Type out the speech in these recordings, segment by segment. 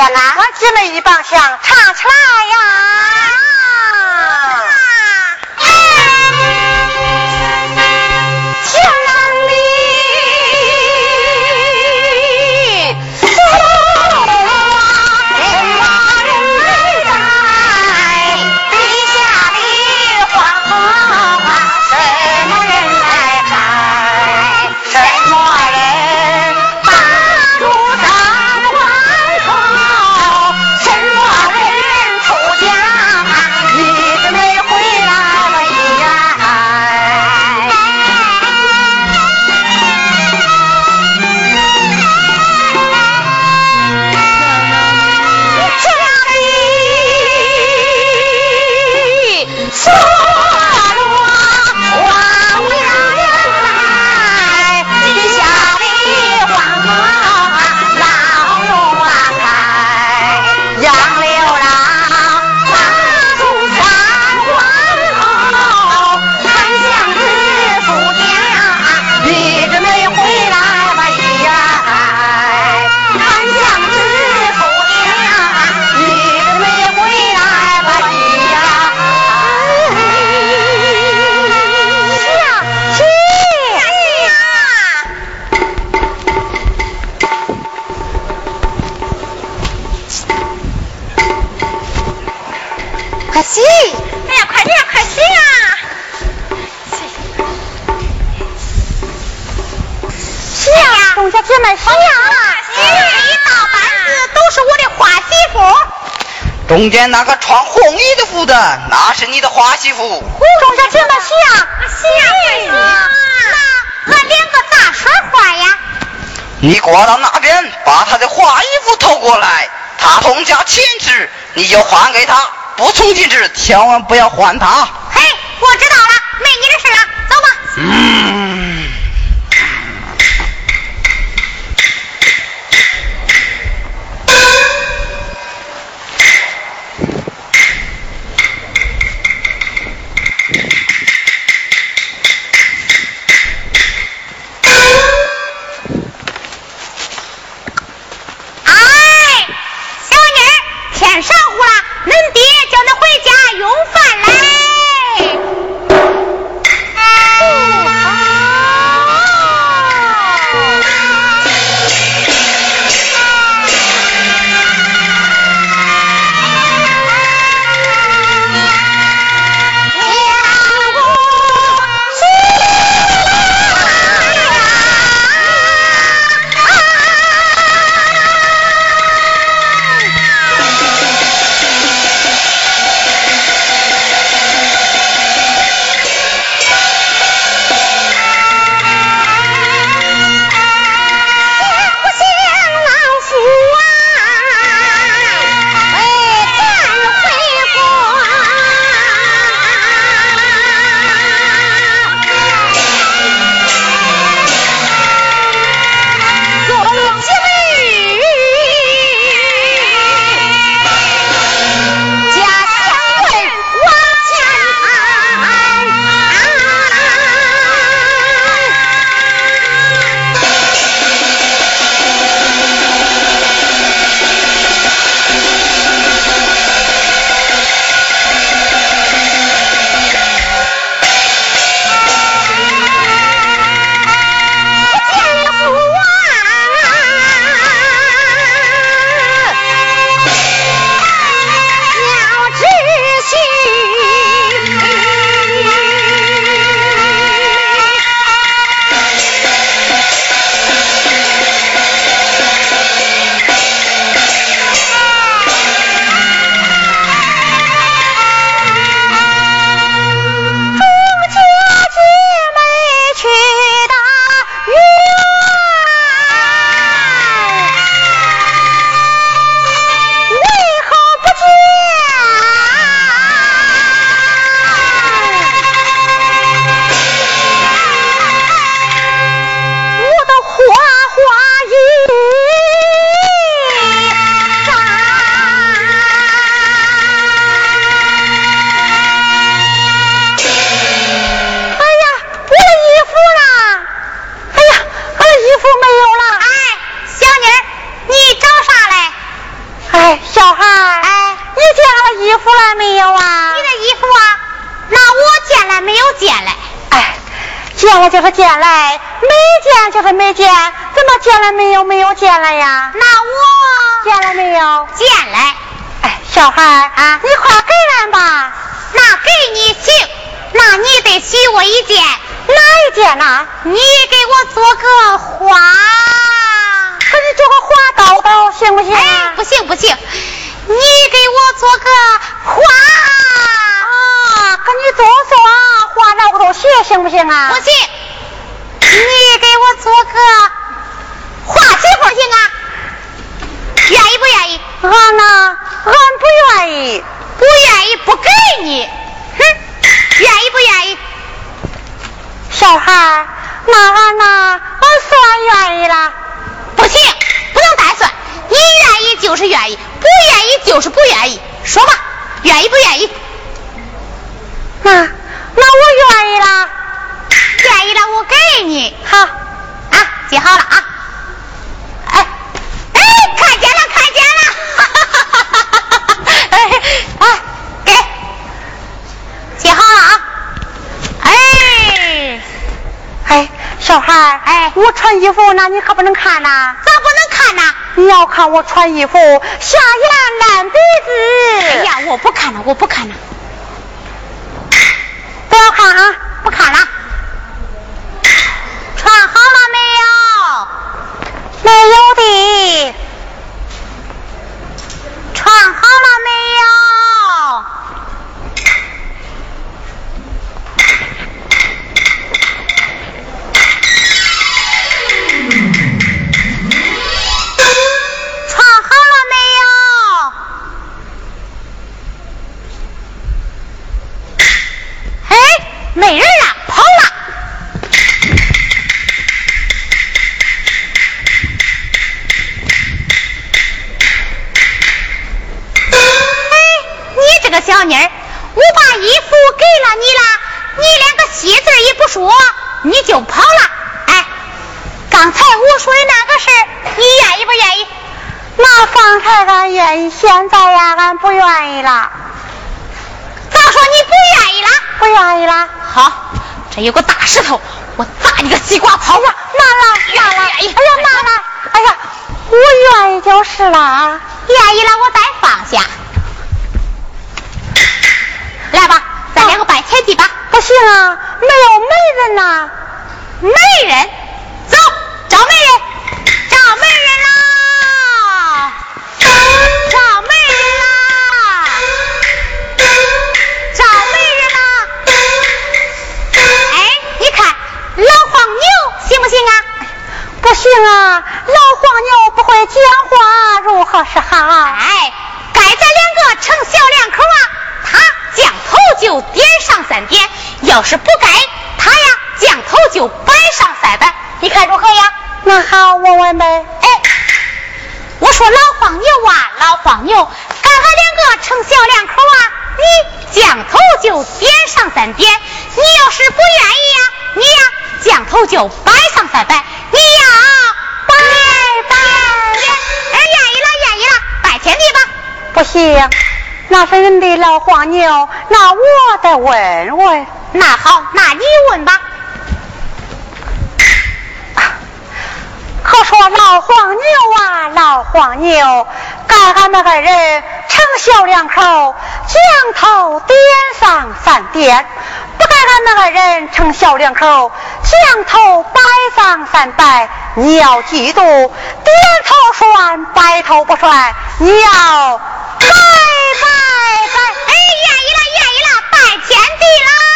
sana. 中间那个穿红衣的服的那是你的花媳妇。中间这么下下辈啊那俺两个咋说话呀。你过到那边把他的花衣服偷过来他同家亲戚你就还给他不充进去千万不要还他。行不行，你给我做个花。啊，给你做做花脑头鞋行不行啊？不行，你给我做个花媳妇行啊？愿意不愿意？俺呢，俺不愿意。不愿意不给你，哼！愿意不愿意？小孩，那俺呢，俺算愿意了。不行，不能单算。你愿意就是愿意，不愿意就是不愿意。说吧，愿意不愿意？那那我愿意了。愿意了，我给你。好，啊，记好了啊。哎哎，看见了，看见了。哈哈哈哈哈哈！哎哎，给，记好了啊。哎哎，小孩，哎，我穿衣服，那你可不能看呐。咋不能看呐？你要看我穿衣服，下眼烂鼻子。哎呀，我不看了，我不看了。不要看啊，不看了。穿好了没有？没有的。穿好了没有？没人了，跑了。哎，你这个小妮儿，我把衣服给了你了，你连个谢字也不说，你就跑了。哎，刚才我说的那个事儿，你愿意不愿意？那方才俺愿意，现在呀，俺不愿意了。不愿意了？好，这有个大石头，我砸你个西瓜泡啊！妈了，妈了，哎呀妈了，哎呀，我愿意就是了啊。愿意了，我再放下。来吧，咱两个拜天地吧。不行啊，没有媒人呐。媒人，走，找媒人，找媒人啦！牛行不行啊？不行啊，老黄牛不会讲话，如何是好？哎，该咱两个成小两口啊，他降头就点上三点，要是不该，他呀降头就摆上三摆，你看如何呀？那好，问问呗。哎，我说老黄牛啊，老黄牛，该俺两个成小两口啊，你降头就点上三点，你要是不愿意呀，你呀降头就摆上三摆，你呀摆摆点，哎，愿意了，愿意了，拜天地吧。不行，那是人的老黄牛，那我得问问。那好，那你问吧。可说老黄牛啊，老黄牛，干俺们二人小两口，将头点上三点；不该俺那个人成小两口，将头摆上三摆。你要记住，点头算，摆头不算。你要拜拜拜。哎，愿意了，愿意了，拜天地了！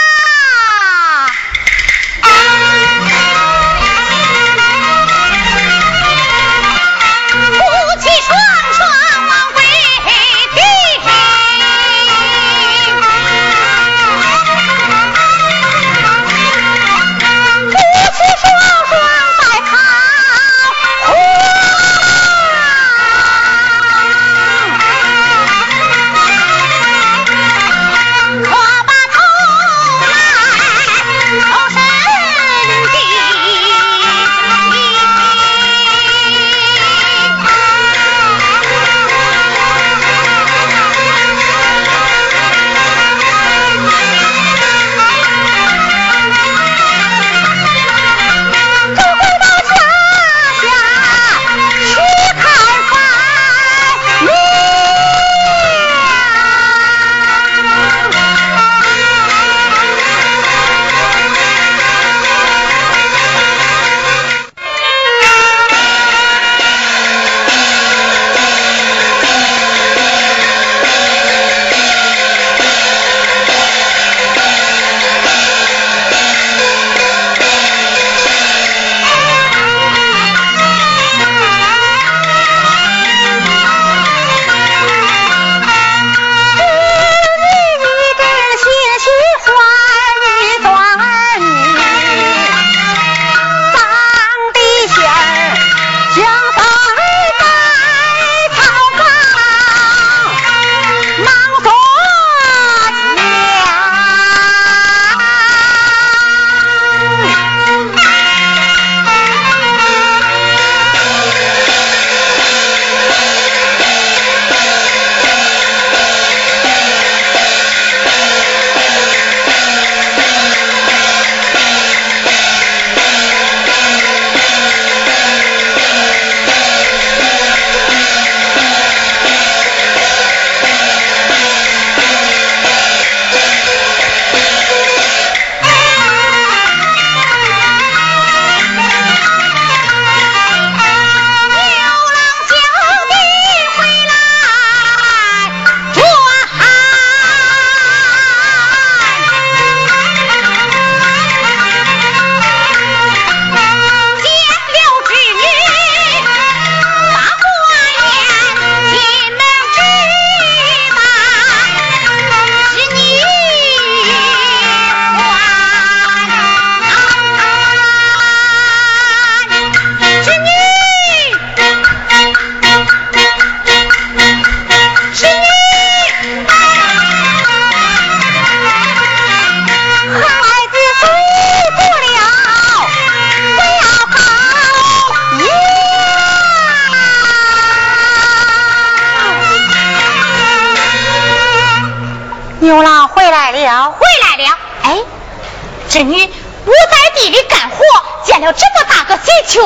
织女，我在地里干活，见了这么大个喜鹊。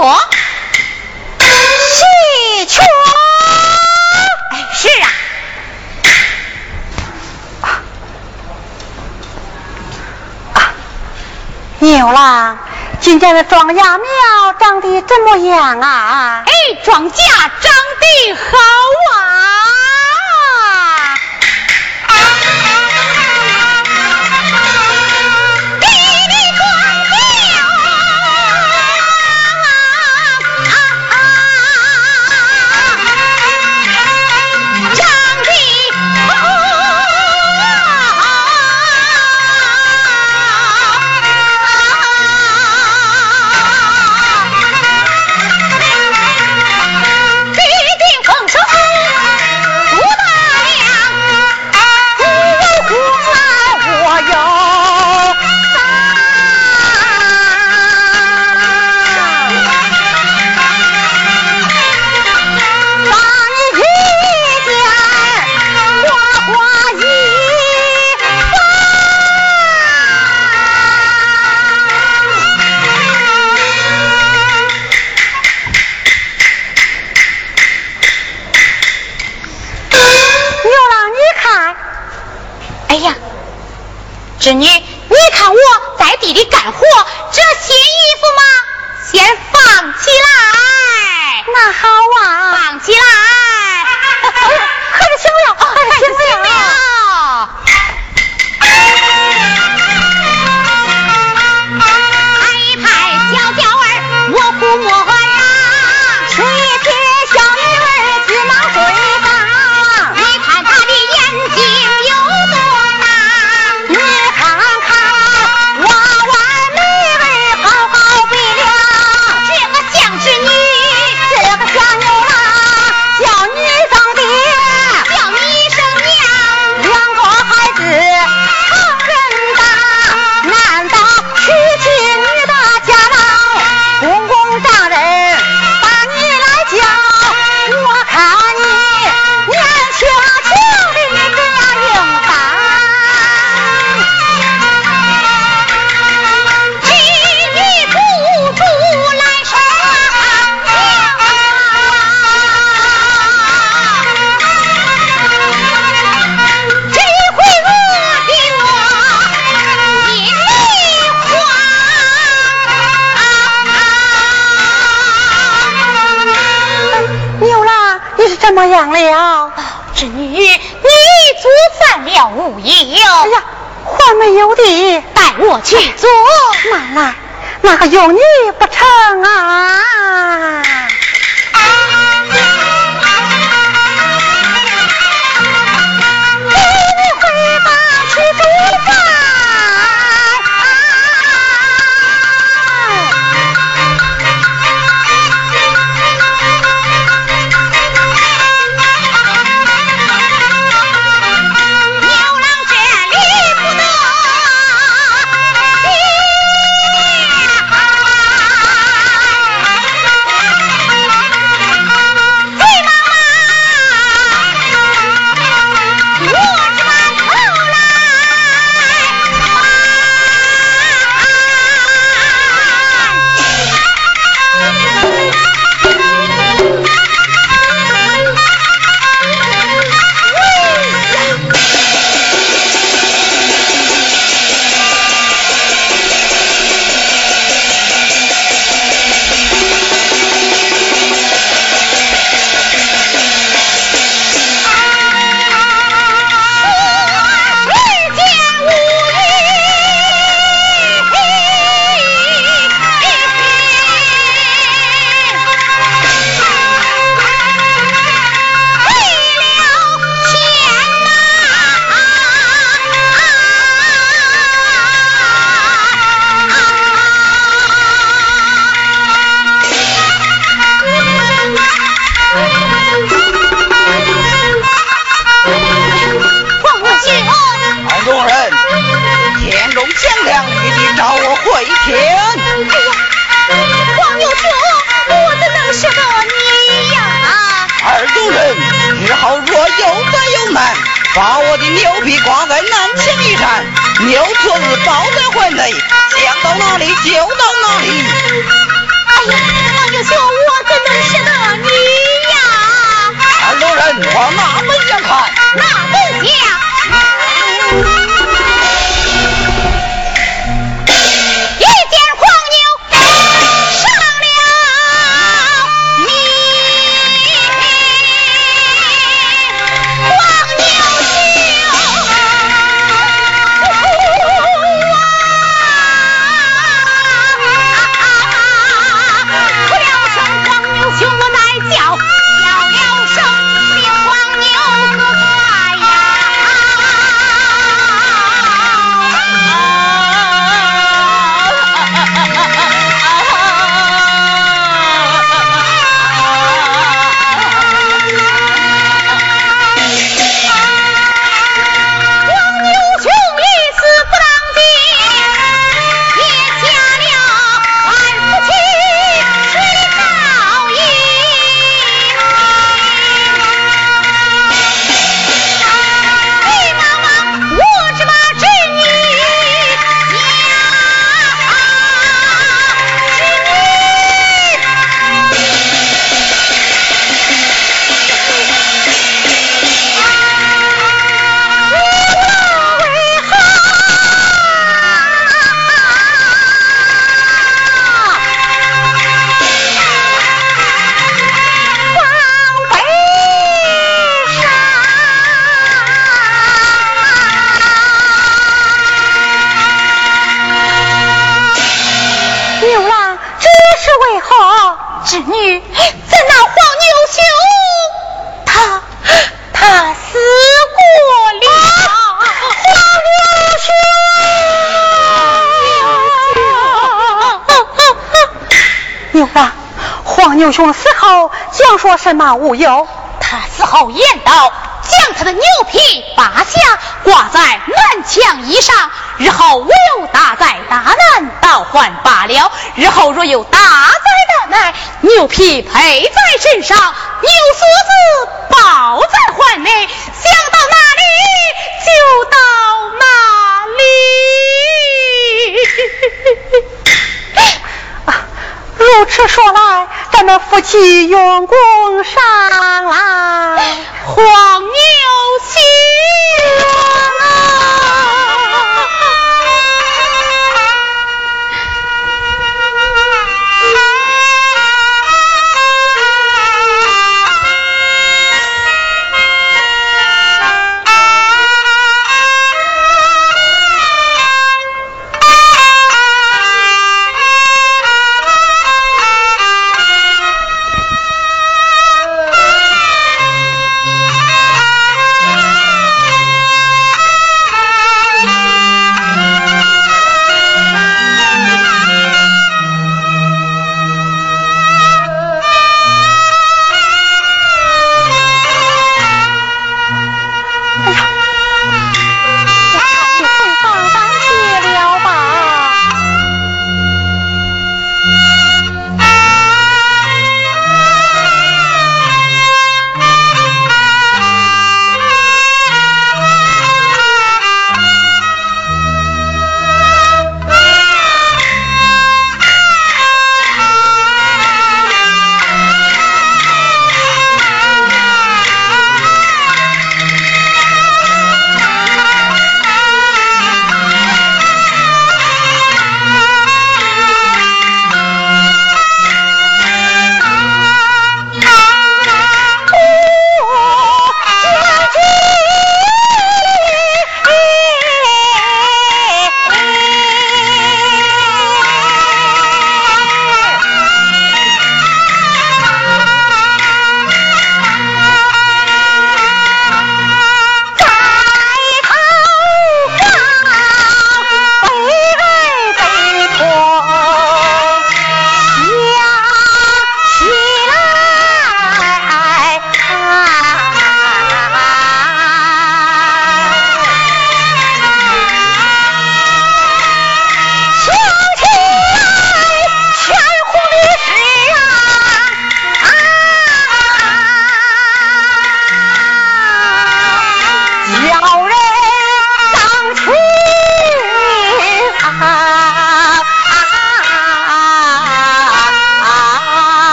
喜鹊。哎，是啊。啊，牛郎，今天的庄稼苗长得怎么样啊？哎，庄稼长得好怎么样了，侄女？你做饭了无有？哎呀，还没有的，带我去做。慢来，那个有你不成啊？什么无忧？他死后言道：将他的牛皮拔下，挂在南墙衣上。日后我有大灾大难，倒换罢了；日后若有大灾大难，牛皮配在身上，牛锁子抱在怀内，想到哪里就到哪里。啊，如此说来。咱们夫妻用功上来，